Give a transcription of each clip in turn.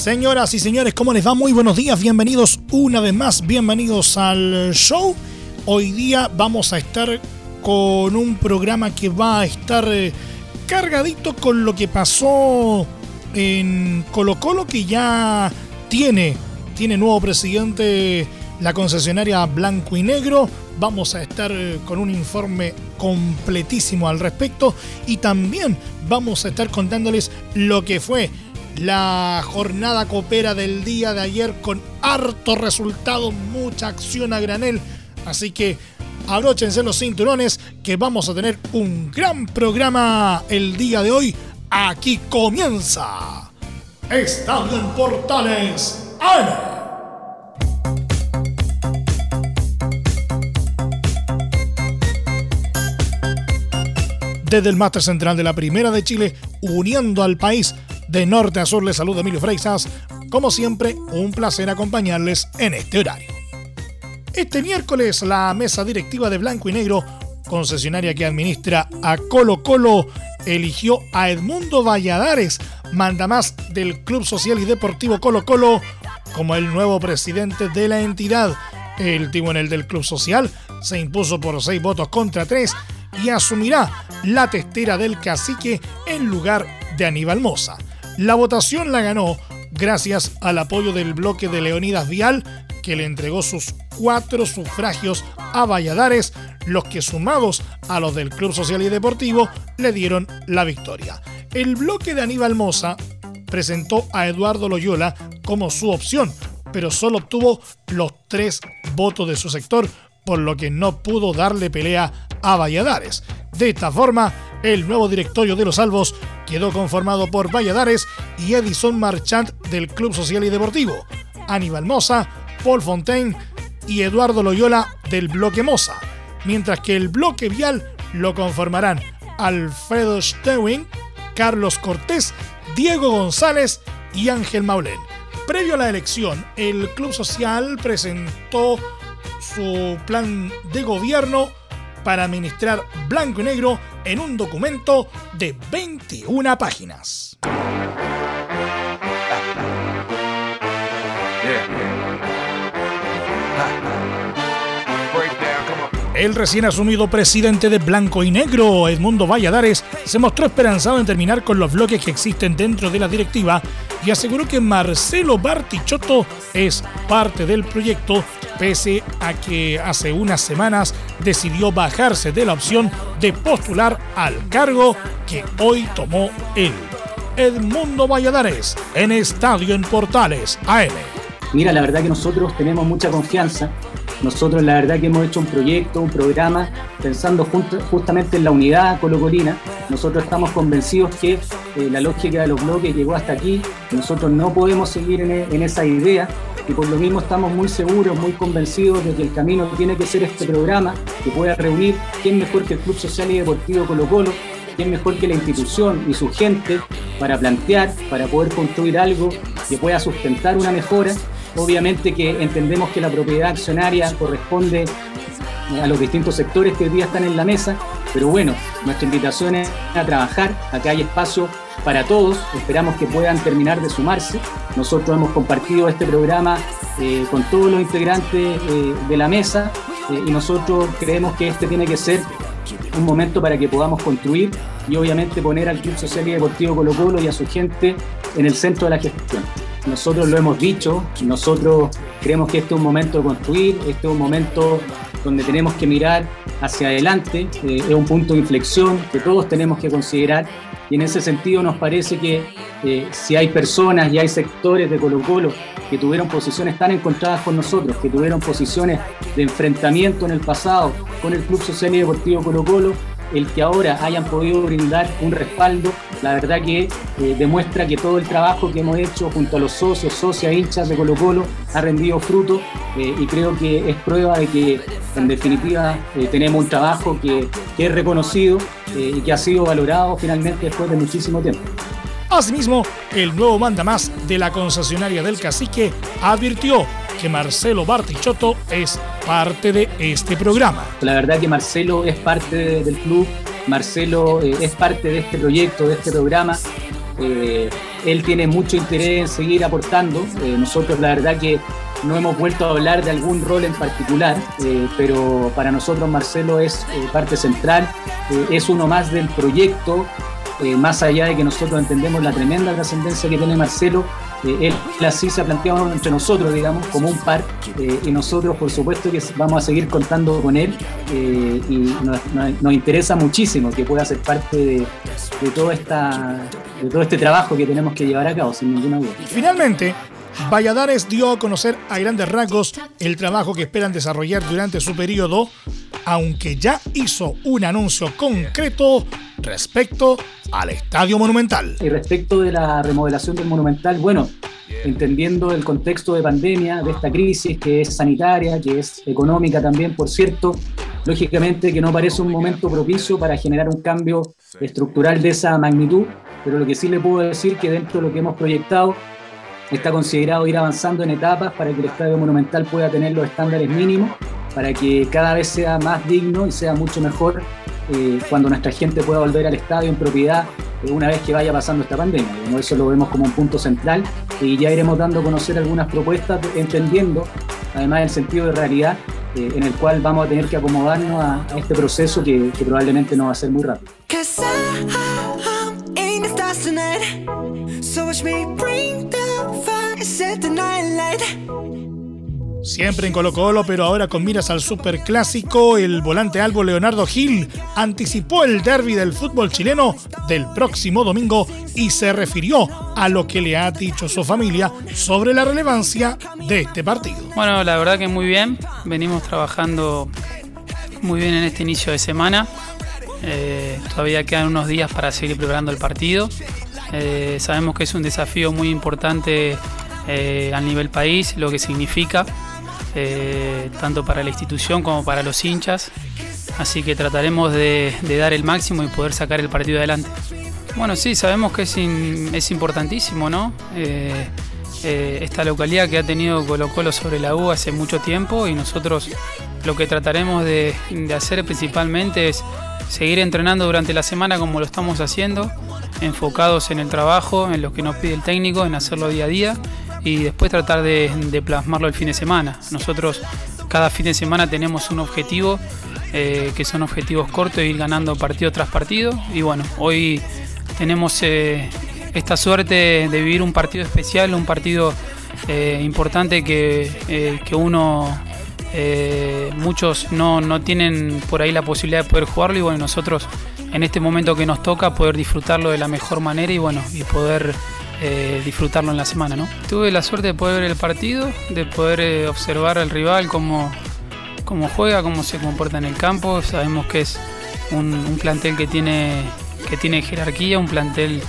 Señoras y señores, ¿cómo les va? Muy buenos días, bienvenidos una vez más, bienvenidos al show. Hoy día vamos a estar con un programa que va a estar eh, cargadito con lo que pasó en Colo Colo, que ya tiene, tiene nuevo presidente la concesionaria Blanco y Negro. Vamos a estar eh, con un informe completísimo al respecto y también vamos a estar contándoles lo que fue la jornada copera del día de ayer con harto resultado, mucha acción a granel. Así que abróchense los cinturones que vamos a tener un gran programa el día de hoy. Aquí comienza Estadio en Portales. Desde el máster central de la Primera de Chile, uniendo al país de norte a sur les saluda Emilio Freixas. Como siempre, un placer acompañarles en este horario. Este miércoles la mesa directiva de Blanco y Negro, concesionaria que administra a Colo Colo, eligió a Edmundo Valladares, mandamás del Club Social y Deportivo Colo Colo, como el nuevo presidente de la entidad. El timonel del Club Social se impuso por seis votos contra tres y asumirá la testera del cacique en lugar de Aníbal Moza. La votación la ganó gracias al apoyo del bloque de Leonidas Vial, que le entregó sus cuatro sufragios a Valladares, los que sumados a los del Club Social y Deportivo le dieron la victoria. El bloque de Aníbal Moza presentó a Eduardo Loyola como su opción, pero solo obtuvo los tres votos de su sector, por lo que no pudo darle pelea a Valladares. De esta forma, el nuevo directorio de los Salvos quedó conformado por Valladares y Edison Marchant del Club Social y Deportivo, Aníbal Moza, Paul Fontaine y Eduardo Loyola del bloque Moza, mientras que el bloque Vial lo conformarán Alfredo Stewing, Carlos Cortés, Diego González y Ángel Maulén. Previo a la elección, el Club Social presentó su plan de gobierno para administrar blanco y negro en un documento de 21 páginas. El recién asumido presidente de Blanco y Negro, Edmundo Valladares, se mostró esperanzado en terminar con los bloques que existen dentro de la directiva y aseguró que Marcelo Bartichotto es parte del proyecto pese a que hace unas semanas decidió bajarse de la opción de postular al cargo que hoy tomó él. Edmundo Valladares en Estadio en Portales AM. Mira, la verdad que nosotros tenemos mucha confianza. Nosotros la verdad que hemos hecho un proyecto, un programa, pensando justamente en la unidad colocolina. Nosotros estamos convencidos que eh, la lógica de los bloques llegó hasta aquí. Nosotros no podemos seguir en, en esa idea y por lo mismo estamos muy seguros, muy convencidos de que el camino tiene que ser este programa que pueda reunir quién mejor que el Club Social y Deportivo Colo Colo, quién mejor que la institución y su gente para plantear, para poder construir algo que pueda sustentar una mejora. Obviamente que entendemos que la propiedad accionaria corresponde a los distintos sectores que hoy día están en la mesa, pero bueno, nuestra invitación es a trabajar, a que haya espacio para todos, esperamos que puedan terminar de sumarse. Nosotros hemos compartido este programa eh, con todos los integrantes eh, de la mesa eh, y nosotros creemos que este tiene que ser un momento para que podamos construir y obviamente poner al Club Social y Deportivo Colo Colo y a su gente en el centro de la gestión. Nosotros lo hemos dicho, nosotros creemos que este es un momento de construir, este es un momento donde tenemos que mirar hacia adelante, es un punto de inflexión que todos tenemos que considerar y en ese sentido nos parece que eh, si hay personas y hay sectores de Colo Colo que tuvieron posiciones tan encontradas con nosotros, que tuvieron posiciones de enfrentamiento en el pasado con el Club Social y Deportivo Colo Colo, el que ahora hayan podido brindar un respaldo la verdad que eh, demuestra que todo el trabajo que hemos hecho junto a los socios, socias, hinchas de Colo Colo ha rendido fruto eh, y creo que es prueba de que en definitiva eh, tenemos un trabajo que, que es reconocido y que ha sido valorado finalmente después de muchísimo tiempo. Asimismo, el nuevo mandamás de la concesionaria del Cacique advirtió que Marcelo Bartichotto es parte de este programa. La verdad que Marcelo es parte del club, Marcelo eh, es parte de este proyecto, de este programa. Eh, él tiene mucho interés en seguir aportando. Eh, nosotros la verdad que no hemos vuelto a hablar de algún rol en particular, pero para nosotros Marcelo es parte central, es uno más del proyecto, más allá de que nosotros entendemos la tremenda trascendencia que tiene Marcelo, él así se ha planteado entre nosotros, digamos, como un par, eh, y nosotros, por supuesto, que vamos a seguir contando con él, eh, y nos, interesa muchísimo que pueda ser parte de, todo esta, de todo este trabajo que tenemos que llevar a cabo, sin ninguna duda. Finalmente, Valladares dio a conocer a grandes rasgos el trabajo que esperan desarrollar durante su periodo, aunque ya hizo un anuncio concreto respecto al Estadio Monumental. Y respecto de la remodelación del Monumental, bueno, entendiendo el contexto de pandemia, de esta crisis que es sanitaria, que es económica también, por cierto, lógicamente que no parece un momento propicio para generar un cambio estructural de esa magnitud, pero lo que sí le puedo decir que dentro de lo que hemos proyectado está considerado ir avanzando en etapas para que el Estadio Monumental pueda tener los estándares mínimos, para que cada vez sea más digno y sea mucho mejor eh, cuando nuestra gente pueda volver al estadio en propiedad eh, una vez que vaya pasando esta pandemia. eso lo vemos como un punto central y ya iremos dando a conocer algunas propuestas, entendiendo además el sentido de realidad eh, en el cual vamos a tener que acomodarnos a, este proceso que, probablemente no va a ser muy rápido. Siempre en Colo Colo, pero ahora con miras al superclásico, el volante albo Leonardo Gil anticipó el derby del fútbol chileno del próximo domingo y se refirió a lo que le ha dicho su familia sobre la relevancia de este partido. Bueno, la verdad que muy bien, venimos trabajando muy bien en este inicio de semana. Eh, todavía quedan unos días para seguir preparando el partido. Eh, sabemos que es un desafío muy importante eh, a nivel país, lo que significa. Eh, tanto para la institución como para los hinchas. Así que trataremos de, dar el máximo y poder sacar el partido adelante. Bueno, sí, sabemos que es, es importantísimo, ¿no? Eh, esta localidad que ha tenido Colo Colo sobre la U hace mucho tiempo y nosotros lo que trataremos de, hacer principalmente es seguir entrenando durante la semana como lo estamos haciendo, enfocados en el trabajo, en lo que nos pide el técnico, en hacerlo día a día y después tratar de, plasmarlo el fin de semana. Nosotros cada fin de semana tenemos un objetivo, eh, que son objetivos cortos, ir ganando partido tras partido. Y bueno, hoy tenemos eh, esta suerte de vivir un partido especial, un partido eh, importante que, que uno, muchos no, no tienen por ahí la posibilidad de poder jugarlo y bueno, nosotros en este momento que nos toca poder disfrutarlo de la mejor manera y bueno, y poder eh, disfrutarlo en la semana. ¿no? Tuve la suerte de poder ver el partido, de poder eh, observar al rival, cómo, cómo juega, cómo se comporta en el campo. Sabemos que es un, plantel que tiene, que tiene jerarquía, un plantel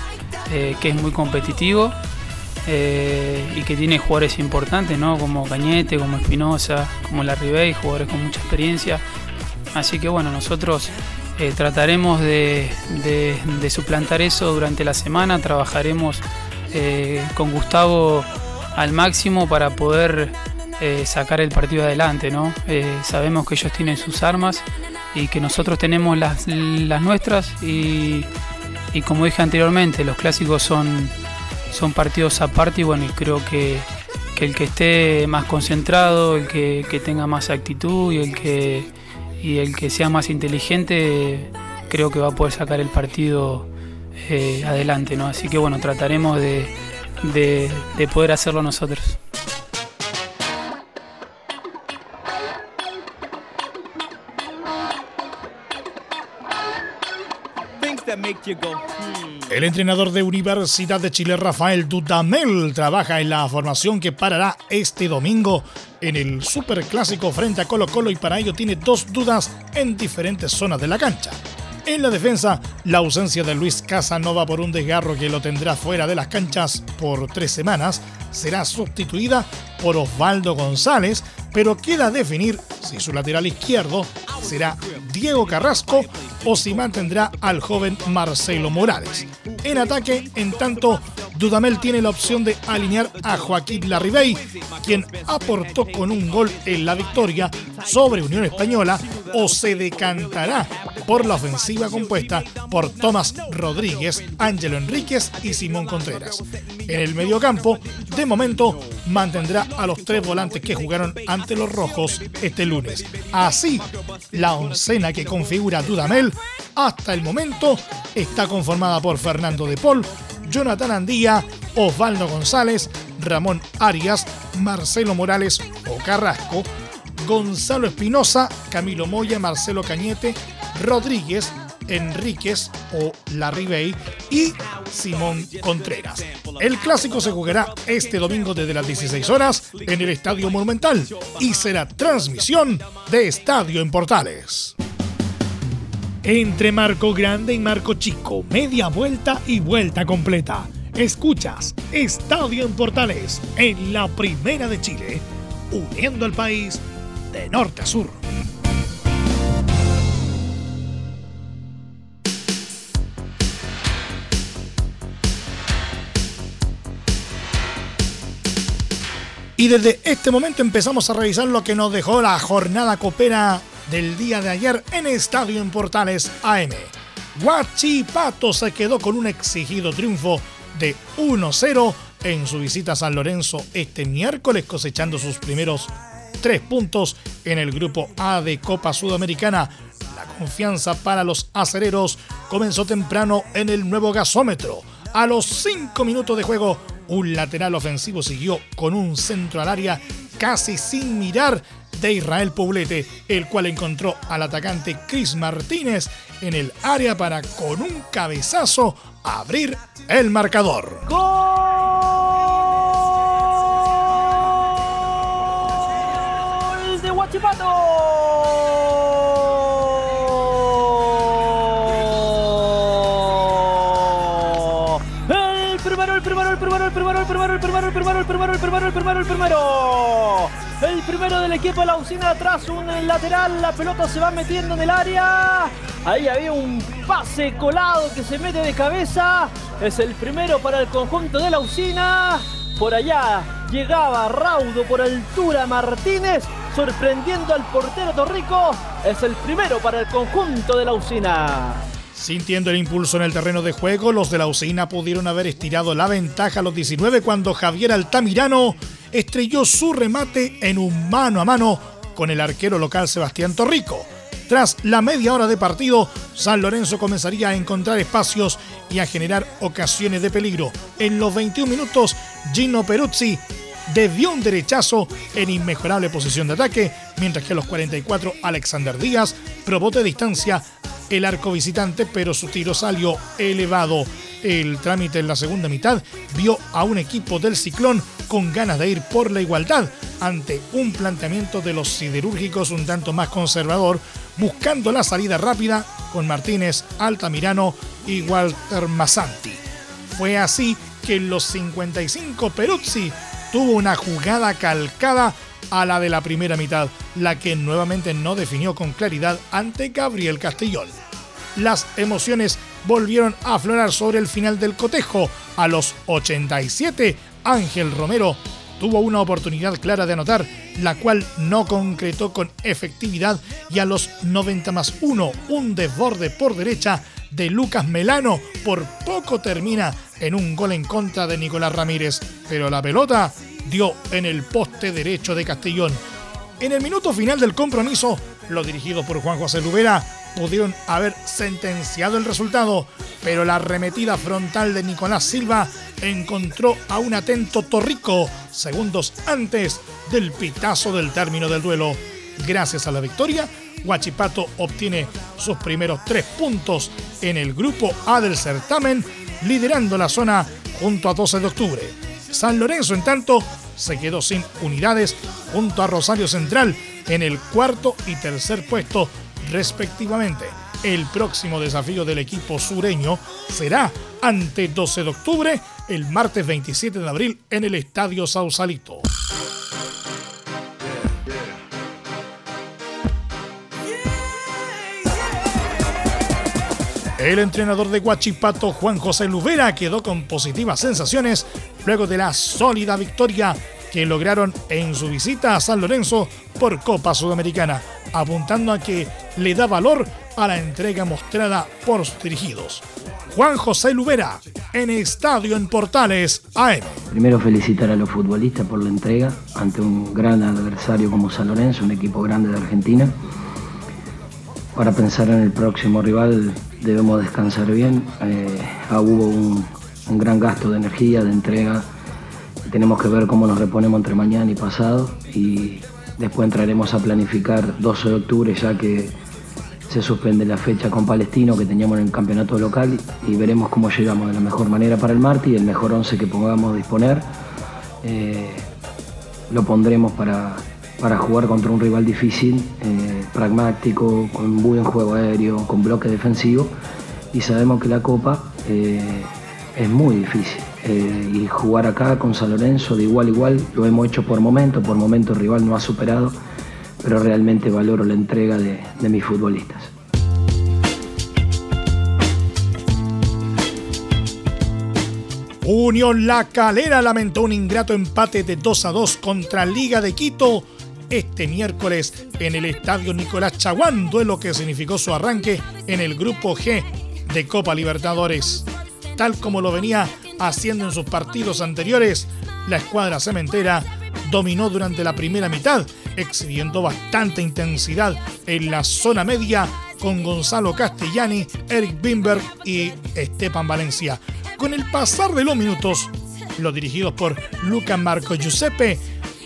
eh, que es muy competitivo. Y que tiene jugadores importantes, ¿no? como Cañete, como Espinosa, como La Ribey, jugadores con mucha experiencia. Así que bueno, nosotros trataremos de, de, suplantar eso durante la semana, trabajaremos eh, con Gustavo al máximo para poder eh, sacar el partido adelante. ¿no? Eh, sabemos que ellos tienen sus armas y que nosotros tenemos las, nuestras y, como dije anteriormente, los clásicos son, son partidos aparte y bueno, y creo que, el que esté más concentrado, el que, tenga más actitud y el que, y el que sea más inteligente, creo que va a poder sacar el partido eh, adelante, ¿no? Así que bueno, trataremos de, de, poder hacerlo nosotros. El entrenador de Universidad de Chile, Rafael Dudamel, trabaja en la formación que parará este domingo en el Superclásico frente a Colo Colo y para ello tiene dos dudas en diferentes zonas de la cancha. En la defensa, la ausencia de Luis Casanova por un desgarro que lo tendrá fuera de las canchas por tres semanas será sustituida por Osvaldo González, pero queda definir si su lateral izquierdo será Diego Carrasco o si mantendrá al joven Marcelo Morales. En ataque, en tanto, Dudamel tiene la opción de alinear a Joaquín Larribey, quien aportó con un gol en la victoria sobre Unión Española, o se decantará por la ofensiva compuesta por Tomás Rodríguez, Ángelo Enríquez y Simón Contreras. En el mediocampo, de momento, mantendrá a los tres volantes que jugaron ante los rojos este lunes. Así, la oncena que configura Dudamel hasta el momento está conformada por Fernando de Paul, Jonathan Andía, Osvaldo González, Ramón Arias, Marcelo Morales o Carrasco, Gonzalo Espinosa, Camilo Moya, Marcelo Cañete, Rodríguez, Enríquez o Larribey y Simón Contreras. El clásico se jugará este domingo desde las 16 horas en el Estadio Monumental y será transmisión de Estadio en Portales. Entre Marco Grande y Marco Chico, media vuelta y vuelta completa. Escuchas Estadio en Portales en la Primera de Chile, uniendo al país de norte a sur. Y desde este momento empezamos a revisar lo que nos dejó la jornada copera del día de ayer en Estadio en Portales AM. Guachipato se quedó con un exigido triunfo de 1-0 en su visita a San Lorenzo este miércoles cosechando sus primeros tres puntos en el grupo A de Copa Sudamericana. La confianza para los acereros comenzó temprano en el nuevo gasómetro. A los cinco minutos de juego, un lateral ofensivo siguió con un centro al área casi sin mirar de Israel Poblete, el cual encontró al atacante Chris Martínez en el área para con un cabezazo abrir el marcador. ¡Gol El primero, el primero, el primero, el primero, el primero, el primero, el primero, el primero, el primero, el primero, el primero. El primero del equipo de la usina atrás, un lateral, la pelota se va metiendo en el área. Ahí había un pase colado que se mete de cabeza. Es el primero para el conjunto de la usina. Por allá llegaba raudo por altura Martínez, sorprendiendo al portero Torrico. Es el primero para el conjunto de la usina. Sintiendo el impulso en el terreno de juego, los de la usina pudieron haber estirado la ventaja a los 19 cuando Javier Altamirano estrelló su remate en un mano a mano con el arquero local Sebastián Torrico. Tras la media hora de partido, San Lorenzo comenzaría a encontrar espacios y a generar ocasiones de peligro. En los 21 minutos, Gino Peruzzi desvió un derechazo en inmejorable posición de ataque, mientras que a los 44 Alexander Díaz probó de distancia el arco visitante, pero su tiro salió elevado. El trámite en la segunda mitad vio a un equipo del Ciclón con ganas de ir por la igualdad ante un planteamiento de los siderúrgicos un tanto más conservador, buscando la salida rápida con Martínez, Altamirano y Walter Massanti. Fue así que en los 55 Peruzzi tuvo una jugada calcada a la de la primera mitad, la que nuevamente no definió con claridad ante Gabriel Castellón. Las emociones volvieron a aflorar sobre el final del cotejo. A los 87, Ángel Romero tuvo una oportunidad clara de anotar, la cual no concretó con efectividad y a los 90 más 1, un desborde por derecha de Lucas Melano por poco termina en un gol en contra de Nicolás Ramírez, pero la pelota dio en el poste derecho de Castellón. En el minuto final del compromiso, los dirigidos por Juan José Lubera pudieron haber sentenciado el resultado, pero la arremetida frontal de Nicolás Silva encontró a un atento Torrico segundos antes del pitazo del término del duelo. Gracias a la victoria, Huachipato obtiene sus primeros tres puntos en el grupo A del certamen, liderando la zona junto a 12 de octubre. San Lorenzo, en tanto, se quedó sin unidades junto a Rosario Central en el cuarto y tercer puesto respectivamente. El próximo desafío del equipo sureño será ante 12 de octubre, el martes 27 de abril, en el Estadio Sausalito. El entrenador de Guachipato, Juan José Lubera, quedó con positivas sensaciones luego de la sólida victoria que lograron en su visita a San Lorenzo por Copa Sudamericana, apuntando a que le da valor a la entrega mostrada por sus dirigidos. Juan José Lubera, en Estadio en Portales AM. Primero felicitar a los futbolistas por la entrega ante un gran adversario como San Lorenzo, un equipo grande de Argentina. Para pensar en el próximo rival debemos descansar bien. Eh, ah, hubo un, gran gasto de energía, de entrega. Tenemos que ver cómo nos reponemos entre mañana y pasado y después entraremos a planificar 12 de octubre ya que se suspende la fecha con Palestino que teníamos en el campeonato local y veremos cómo llegamos de la mejor manera para el martes y el mejor 11 que podamos disponer. Eh, lo pondremos para, para jugar contra un rival difícil, eh, pragmático, con buen juego aéreo, con bloque defensivo. Y sabemos que la Copa eh, es muy difícil. Eh, y jugar acá con San Lorenzo de igual a igual lo hemos hecho por momento, por momento el rival no ha superado, pero realmente valoro la entrega de mis futbolistas. Unión La Calera lamentó un ingrato empate de 2 a 2 contra Liga de Quito este miércoles en el estadio Nicolás Chaguán, duelo que significó su arranque en el grupo G de Copa Libertadores. Tal como lo venía haciendo en sus partidos anteriores, la escuadra cementera dominó durante la primera mitad, exhibiendo bastante intensidad en la zona media con Gonzalo Castellani, Eric Bimberg y Esteban Valencia. Con el pasar de los minutos, los dirigidos por Luca Marco Giuseppe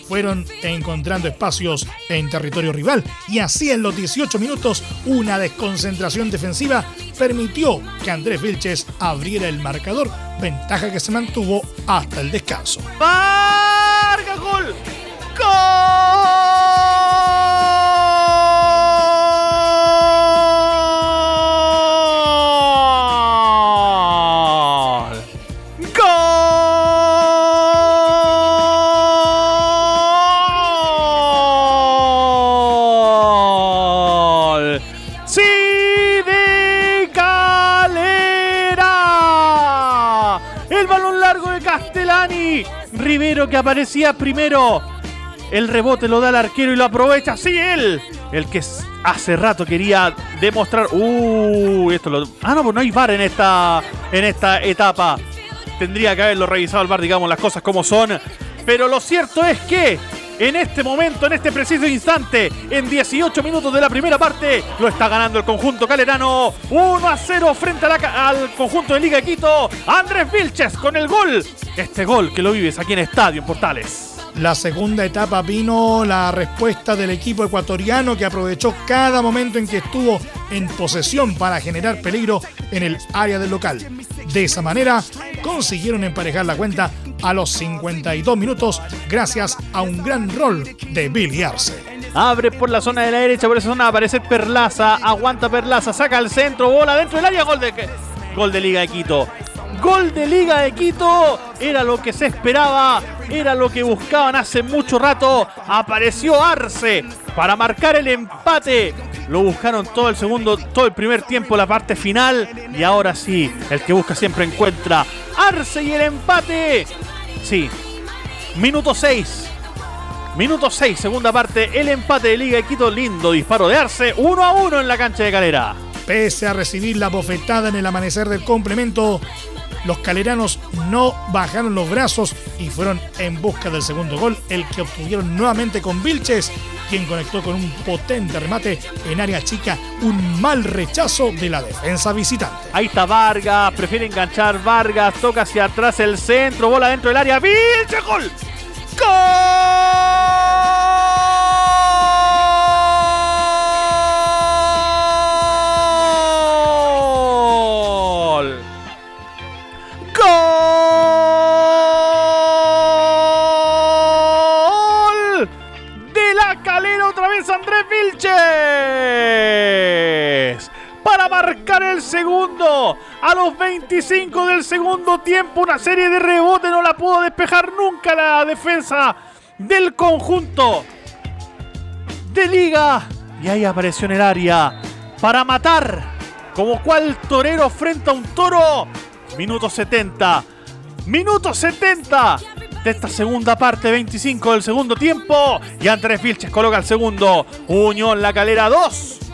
fueron encontrando espacios en territorio rival y así en los 18 minutos una desconcentración defensiva permitió que Andrés Vilches abriera el marcador, ventaja que se mantuvo hasta el descanso. ¡Varga gol! ¡Gol! Que aparecía primero. El rebote lo da el arquero y lo aprovecha. Sí, él. El que hace rato quería demostrar. Uh, esto lo. Ah, no, pues no hay bar en esta, en esta etapa. Tendría que haberlo revisado el bar, digamos, las cosas como son. Pero lo cierto es que en este momento, en este preciso instante, en 18 minutos de la primera parte, lo está ganando el conjunto calerano 1 a 0 frente al conjunto de Liga Quito. Andrés Vilches con el gol este gol que lo vives aquí en Estadio en Portales. La segunda etapa vino la respuesta del equipo ecuatoriano que aprovechó cada momento en que estuvo en posesión para generar peligro en el área del local. De esa manera consiguieron emparejar la cuenta a los 52 minutos gracias a un gran rol de Billy Arce. Abre por la zona de la derecha, por esa zona aparece Perlaza, aguanta Perlaza, saca al centro, bola dentro del área, gol de, gol de Liga de Quito. Gol de Liga de Quito. Era lo que se esperaba. Era lo que buscaban hace mucho rato. Apareció Arce para marcar el empate. Lo buscaron todo el segundo, todo el primer tiempo, la parte final. Y ahora sí, el que busca siempre encuentra. Arce y el empate. Sí. Minuto 6. Minuto 6, segunda parte. El empate de Liga de Quito. Lindo disparo de Arce. 1 a 1 en la cancha de Calera. Pese a recibir la bofetada en el amanecer del complemento, los caleranos no bajaron los brazos y fueron en busca del segundo gol, el que obtuvieron nuevamente con Vilches, quien conectó con un potente remate en área chica, un mal rechazo de la defensa visitante. Ahí está Vargas, prefiere enganchar Vargas, toca hacia atrás el centro, bola dentro del área, Vilches, gol. ¡Gol! Segundo. A los 25 del segundo tiempo, una serie de rebotes no la pudo despejar nunca la defensa del conjunto de liga. Y ahí apareció en el área para matar como cual torero frente a un toro. Minuto 70. Minuto 70 de esta segunda parte, 25 del segundo tiempo. Y Andrés Vilches coloca el segundo. Unión La Calera 2.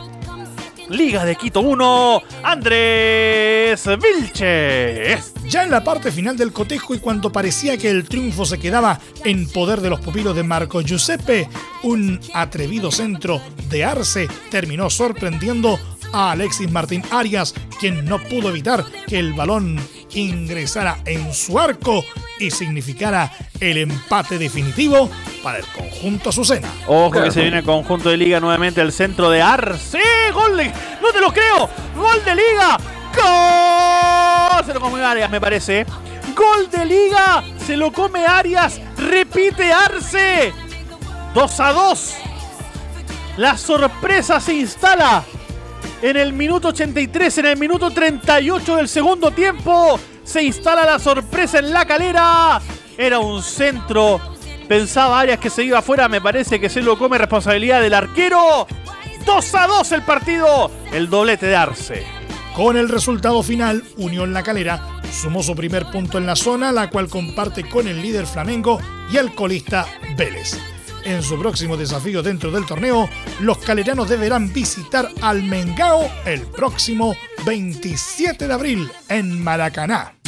Liga de Quito 1. Andrés Vilches. Ya en la parte final del cotejo y cuando parecía que el triunfo se quedaba en poder de los pupilos de Marco Giuseppe, un atrevido centro de Arce terminó sorprendiendo a Alexis Martín Arias, quien no pudo evitar que el balón ingresara en su arco y significara el empate definitivo para el conjunto Azucena. Ojo que se viene el conjunto de liga nuevamente el centro de Arce. ¡Gol de... ¡No te lo creo! ¡Gol de liga! ¡Gol! Se lo come Arias, me parece. ¡Gol de liga! Se lo come Arias. Repite Arce. 2 a 2. La sorpresa se instala en el minuto 83, en el minuto 38 del segundo tiempo. Se instala la sorpresa en la calera. Era un centro. Pensaba Arias que se iba afuera. Me parece que se lo come responsabilidad del arquero. 2 a 2 el partido. El doblete de Arce. Con el resultado final, Unión La Calera sumó su primer punto en la zona, la cual comparte con el líder Flamengo y el colista Vélez. En su próximo desafío dentro del torneo, los caleranos deberán visitar al Mengao el próximo 27 de abril en Maracaná.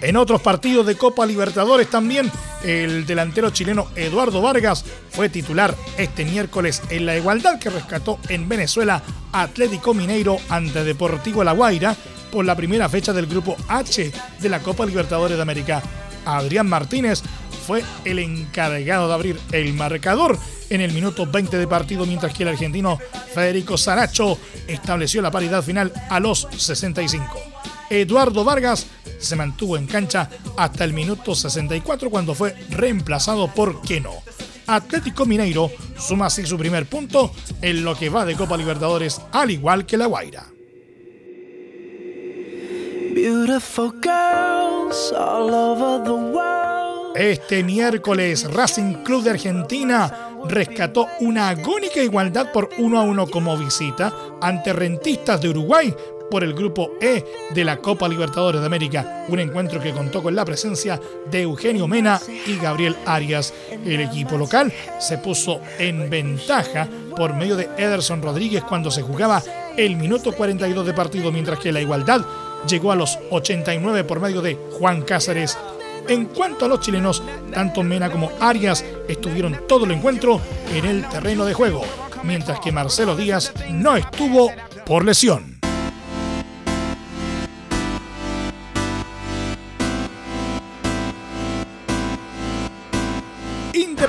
En otros partidos de Copa Libertadores también, el delantero chileno Eduardo Vargas fue titular este miércoles en la igualdad que rescató en Venezuela Atlético Mineiro ante Deportivo La Guaira por la primera fecha del grupo H de la Copa Libertadores de América. Adrián Martínez fue el encargado de abrir el marcador en el minuto 20 de partido, mientras que el argentino Federico Saracho estableció la paridad final a los 65. Eduardo Vargas se mantuvo en cancha hasta el minuto 64 cuando fue reemplazado por Keno. Atlético Mineiro suma así su primer punto en lo que va de Copa Libertadores, al igual que La Guaira. Este miércoles, Racing Club de Argentina rescató una agónica igualdad por 1 a 1 como visita ante Rentistas de Uruguay por el grupo E de la Copa Libertadores de América, un encuentro que contó con la presencia de Eugenio Mena y Gabriel Arias. El equipo local se puso en ventaja por medio de Ederson Rodríguez cuando se jugaba el minuto 42 de partido, mientras que la igualdad llegó a los 89 por medio de Juan Cáceres. En cuanto a los chilenos, tanto Mena como Arias estuvieron todo el encuentro en el terreno de juego, mientras que Marcelo Díaz no estuvo por lesión.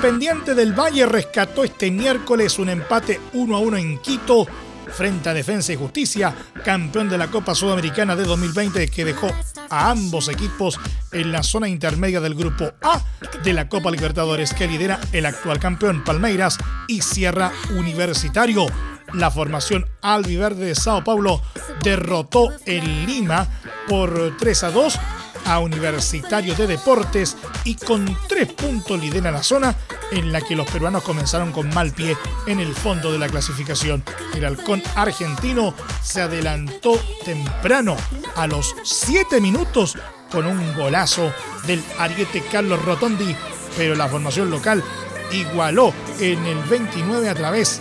Independiente del Valle rescató este miércoles un empate 1 a 1 en Quito frente a Defensa y Justicia, campeón de la Copa Sudamericana de 2020 que dejó a ambos equipos en la zona intermedia del grupo A de la Copa Libertadores que lidera el actual campeón Palmeiras y Sierra Universitario. La formación albiverde de Sao Paulo derrotó en Lima por 3 a 2 a Universitario de Deportes y con tres puntos lidera la zona en la que los peruanos comenzaron con mal pie en el fondo de la clasificación. El halcón argentino se adelantó temprano a los 7 minutos con un golazo del ariete Carlos Rotondi, pero la formación local igualó en el 29 a través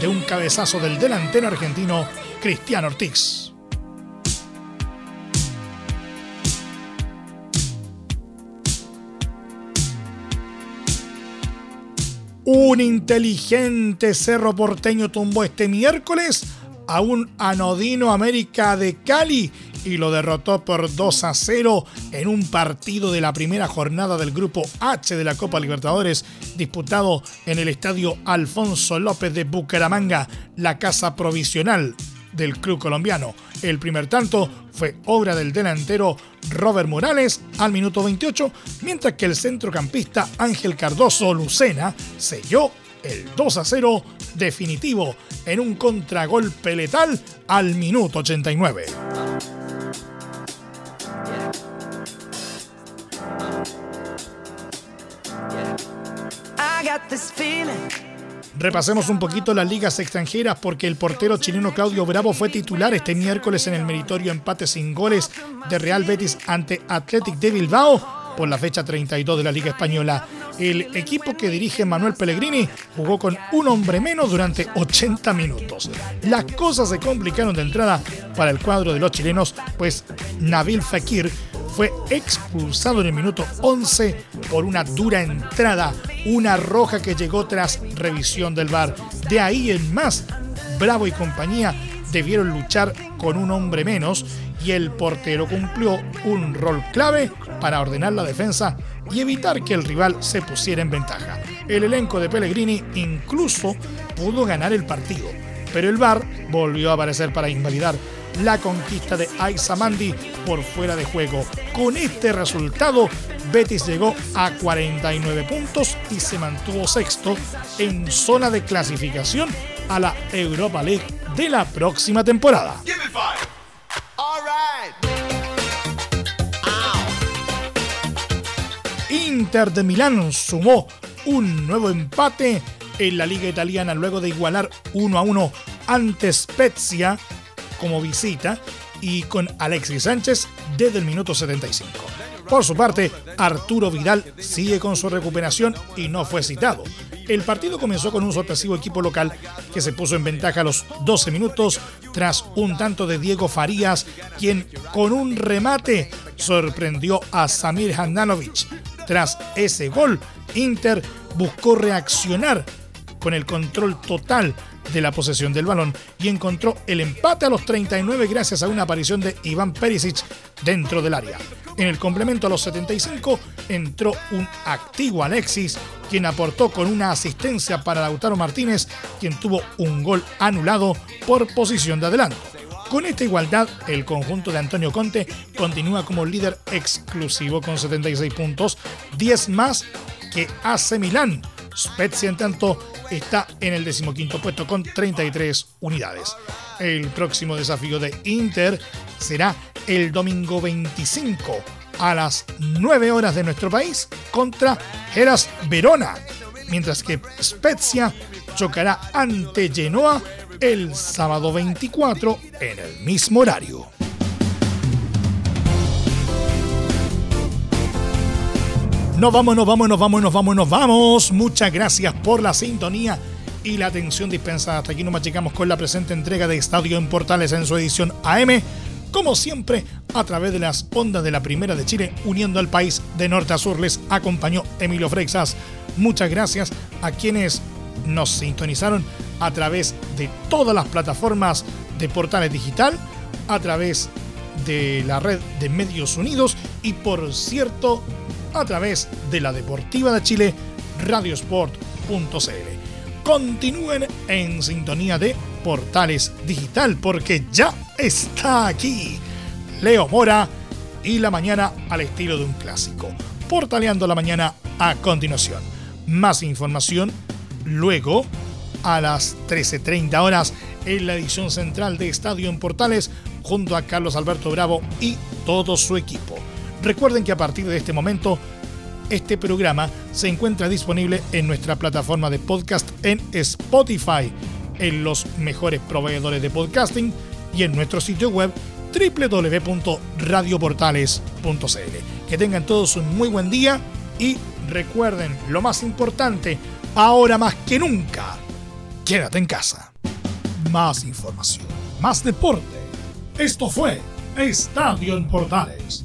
de un cabezazo del delantero argentino Cristiano Ortiz. Un inteligente cerro porteño tumbó este miércoles a un anodino América de Cali y lo derrotó por 2 a 0 en un partido de la primera jornada del grupo H de la Copa Libertadores disputado en el estadio Alfonso López de Bucaramanga, la casa provisional del club colombiano. El primer tanto fue obra del delantero Robert Morales al minuto 28, mientras que el centrocampista Ángel Cardoso Lucena selló el 2 a 0 definitivo en un contragolpe letal al minuto 89. Repasemos un poquito las ligas extranjeras porque el portero chileno Claudio Bravo fue titular este miércoles en el meritorio empate sin goles de Real Betis ante Athletic de Bilbao por la fecha 32 de la Liga Española. El equipo que dirige Manuel Pellegrini jugó con un hombre menos durante 80 minutos. Las cosas se complicaron de entrada para el cuadro de los chilenos, pues Nabil Fekir fue expulsado en el minuto 11 por una dura entrada, una roja que llegó tras revisión del VAR. De ahí en más, Bravo y compañía debieron luchar con un hombre menos y el portero cumplió un rol clave para ordenar la defensa y evitar que el rival se pusiera en ventaja. El elenco de Pellegrini incluso pudo ganar el partido, pero el VAR volvió a aparecer para invalidar la conquista de Mandi por fuera de juego. Con este resultado, Betis llegó a 49 puntos y se mantuvo sexto en zona de clasificación a la Europa League de la próxima temporada. Inter de Milán sumó un nuevo empate en la liga italiana luego de igualar 1 a 1 ante Spezia como visita y con Alexis Sánchez desde el minuto 75. Por su parte, Arturo Vidal sigue con su recuperación y no fue citado. El partido comenzó con un sorpresivo equipo local que se puso en ventaja a los 12 minutos tras un tanto de Diego Farías, quien con un remate sorprendió a Samir Handanovic. Tras ese gol, Inter buscó reaccionar con el control total de la posesión del balón y encontró el empate a los 39 gracias a una aparición de Iván Perisic dentro del área. En el complemento a los 75 entró un activo Alexis, quien aportó con una asistencia para Lautaro Martínez, quien tuvo un gol anulado por posición de adelanto. Con esta igualdad, el conjunto de Antonio Conte continúa como líder exclusivo con 76 puntos, 10 más que AC Milán. Spezia, en tanto, está en el decimoquinto puesto con 33 unidades. El próximo desafío de Inter será el domingo 25 a las 9 horas de nuestro país contra Geras Verona, mientras que Spezia chocará ante Genoa el sábado 24 en el mismo horario. Nos vamos, nos vamos, nos vamos, nos vamos, nos vamos. Muchas gracias por la sintonía y la atención dispensada. Hasta aquí nos machicamos con la presente entrega de Estadio en Portales en su edición AM. Como siempre, a través de las ondas de la Primera de Chile, uniendo al país de norte a sur, les acompañó Emilio Freixas. Muchas gracias a quienes nos sintonizaron a través de todas las plataformas de Portales Digital, a través de la red de Medios Unidos y por cierto a través de la Deportiva de Chile, radiosport.cl. Continúen en sintonía de Portales Digital porque ya está aquí Leo Mora y la mañana al estilo de un clásico. Portaleando la mañana a continuación. Más información luego a las 13.30 horas en la edición central de Estadio en Portales junto a Carlos Alberto Bravo y todo su equipo. Recuerden que a partir de este momento, este programa se encuentra disponible en nuestra plataforma de podcast en Spotify, en los mejores proveedores de podcasting y en nuestro sitio web www.radioportales.cl. Que tengan todos un muy buen día y recuerden lo más importante, ahora más que nunca, quédate en casa. Más información, más deporte. Esto fue Estadio en Portales